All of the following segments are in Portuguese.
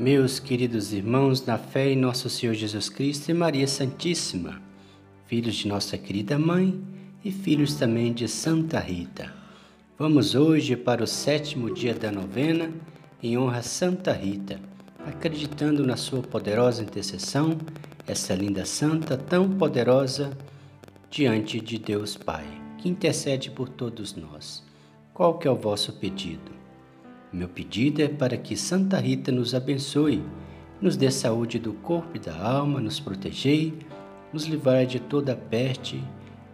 Meus queridos irmãos, na fé em nosso Senhor Jesus Cristo e Maria Santíssima, filhos de nossa querida mãe e filhos também de Santa Rita. Vamos hoje para o sétimo dia da novena em honra a Santa Rita, acreditando na sua poderosa intercessão, essa linda santa tão poderosa diante de Deus Pai, que intercede por todos nós. Qual que é o vosso pedido? Meu pedido é para que Santa Rita nos abençoe, nos dê saúde do corpo e da alma, nos protegei, nos livrai de toda peste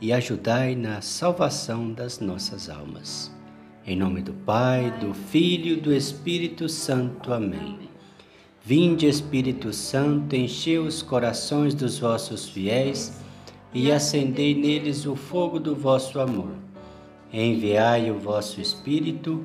e ajudai na salvação das nossas almas. Em nome do Pai, do Filho e do Espírito Santo. Amém. Vinde, Espírito Santo, enchei os corações dos vossos fiéis e acendei neles o fogo do vosso amor. Enviai o vosso Espírito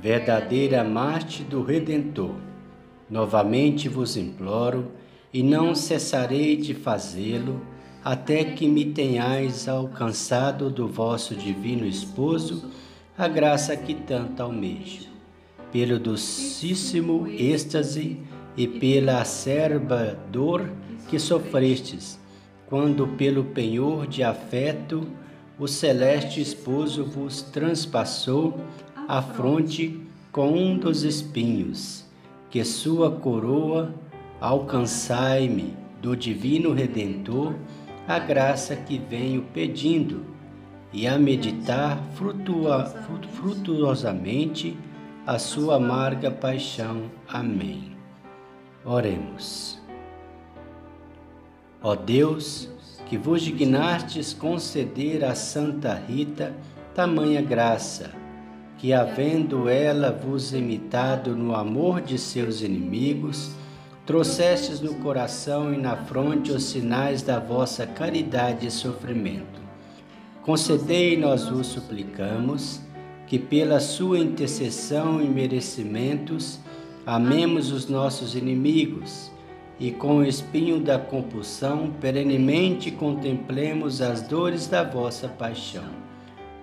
verdadeira Marte do Redentor, novamente vos imploro, e não cessarei de fazê-lo, até que me tenhais alcançado do vosso divino esposo a graça que tanto almejo. Pelo docíssimo êxtase e pela acerba dor que sofrestes, quando pelo penhor de afeto o celeste esposo vos transpassou a fronte com um dos espinhos, que sua coroa alcançai-me do divino Redentor a graça que venho pedindo, e a meditar frutua, frutuosamente a sua amarga paixão. Amém. Oremos. Ó Deus, que vos dignastes conceder a Santa Rita tamanha graça, que, havendo ela vos imitado no amor de seus inimigos, trouxestes no coração e na fronte os sinais da vossa caridade e sofrimento. Concedei, nós vos suplicamos, que pela sua intercessão e merecimentos amemos os nossos inimigos e com o espinho da compulsão perenemente contemplemos as dores da vossa paixão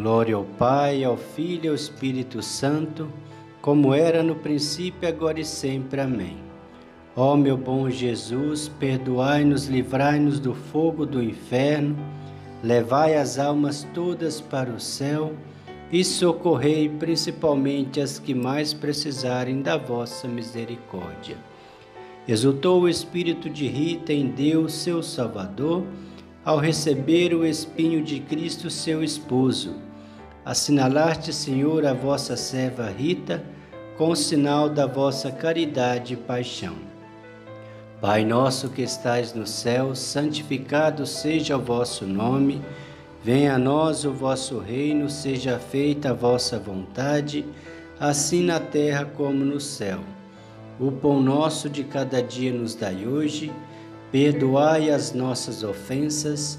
Glória ao Pai, ao Filho e ao Espírito Santo, como era no princípio, agora e sempre. Amém. Ó meu bom Jesus, perdoai-nos, livrai-nos do fogo do inferno, levai as almas todas para o céu e socorrei principalmente as que mais precisarem da vossa misericórdia. Exultou o espírito de Rita em Deus, seu Salvador, ao receber o espinho de Cristo, seu esposo Assinalaste, Senhor, a vossa serva Rita, com o sinal da vossa caridade e paixão. Pai nosso que estais no céu, santificado seja o vosso nome. Venha a nós o vosso reino, seja feita a vossa vontade, assim na terra como no céu. O pão nosso de cada dia nos dai hoje, perdoai as nossas ofensas,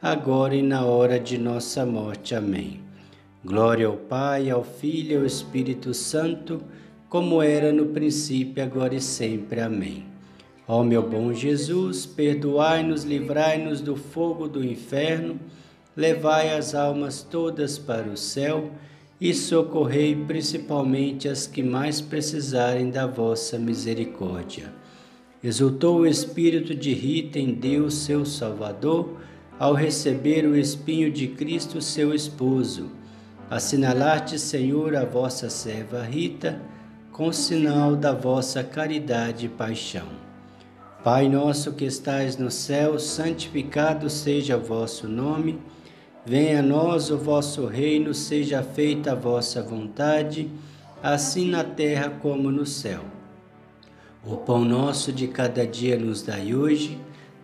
agora e na hora de nossa morte. Amém. Glória ao Pai, ao Filho e ao Espírito Santo, como era no princípio, agora e sempre. Amém. Ó meu bom Jesus, perdoai-nos, livrai-nos do fogo do inferno levai as almas todas para o céu e socorrei principalmente as que mais precisarem da vossa misericórdia. Exultou o espírito de Rita em Deus, seu Salvador, ao receber o espinho de Cristo, seu esposo. Assinalaste, Senhor, a vossa serva Rita, com sinal da vossa caridade e paixão. Pai nosso que estais no céu, santificado seja o vosso nome. Venha a nós o vosso reino, seja feita a vossa vontade, assim na terra como no céu. O pão nosso de cada dia nos dai hoje,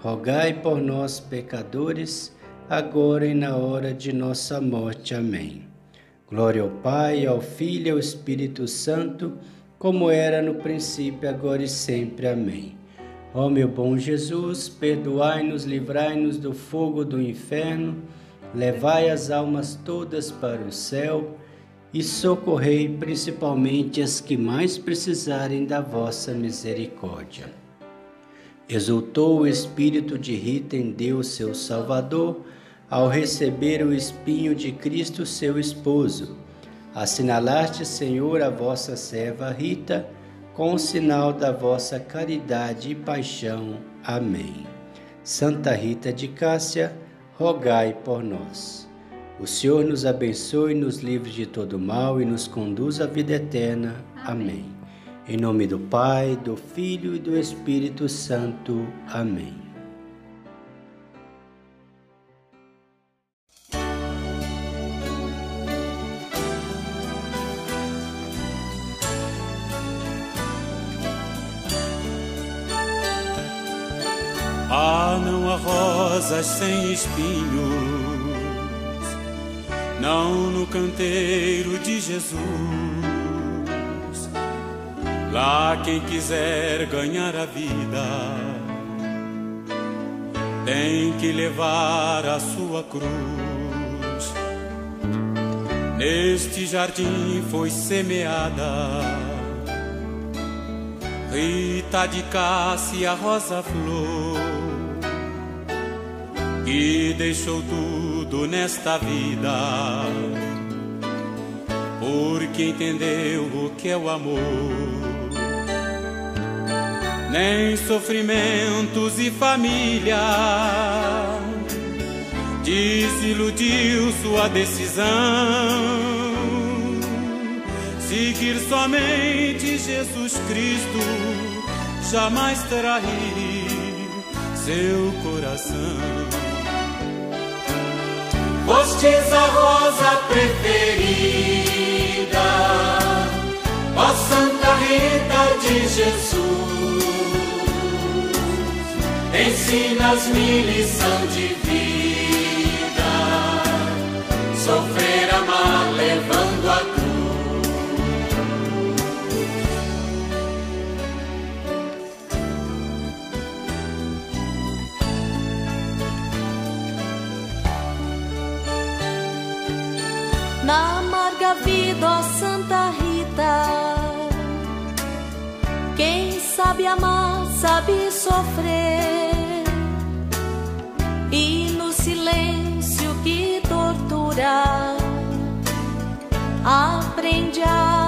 rogai por nós, pecadores, agora e na hora de nossa morte. Amém. Glória ao Pai, ao Filho e ao Espírito Santo, como era no princípio, agora e sempre. Amém. Ó meu bom Jesus, perdoai-nos, livrai-nos do fogo do inferno levai as almas todas para o céu e socorrei principalmente as que mais precisarem da vossa misericórdia. Exultou o espírito de Rita em Deus, seu Salvador, ao receber o espinho de Cristo, seu esposo. Assinalaste, Senhor, a vossa serva Rita, com o sinal da vossa caridade e paixão. Amém. Santa Rita de Cássia, rogai por nós. O Senhor nos abençoe, nos livre de todo mal e nos conduz à vida eterna. Amém. Em nome do Pai, do Filho e do Espírito Santo. Amém. Ah, não há rosas sem espinhos, não no canteiro de Jesus. Lá quem quiser ganhar a vida tem que levar a sua cruz. Neste jardim foi semeada Rita de Cássia Rosa Flor que deixou tudo nesta vida, porque entendeu o que é o amor. Nem sofrimentos e família desiludiu sua decisão. Seguir somente Jesus Cristo, jamais trair seu coração. Fostes a rosa preferida, ó Santa Rita de Jesus. Ensinas-me lição de vida, sofrer, amar, levando a na amarga vida, ó Santa Rita. Quem sabe amar, sabe sofrer, que tortura, aprende a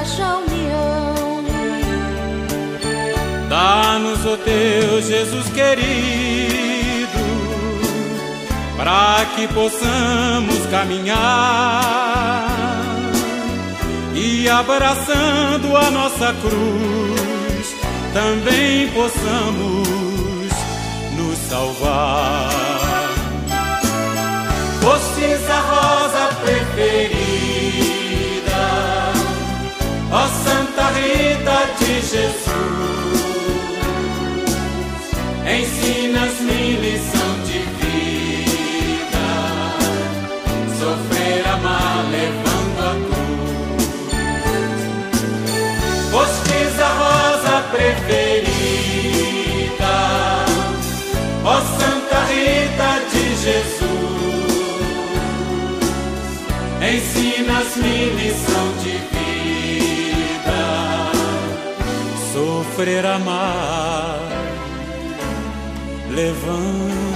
haja união. Dá-nos, ó Deus Jesus querido, para que possamos caminhar e abraçando a nossa cruz, também possamos nos salvar. Fostes a rosa preferida, Jesus. Ensinas-me lição de vida. Sofrer, amar, levando